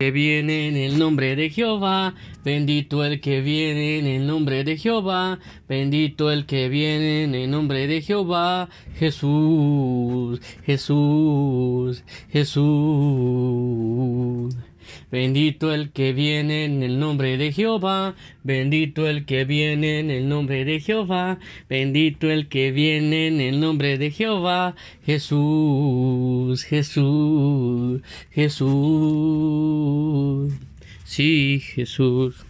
que viene en el nombre de Jehová, bendito el que viene en el nombre de Jehová, bendito el que viene en el nombre de Jehová, Jesús, Jesús, Jesús. Bendito el que viene en el nombre de Jehová, bendito el que viene en el nombre de Jehová, bendito el que viene en el nombre de Jehová, Jesús, Jesús, Jesús. Sí, Jesús.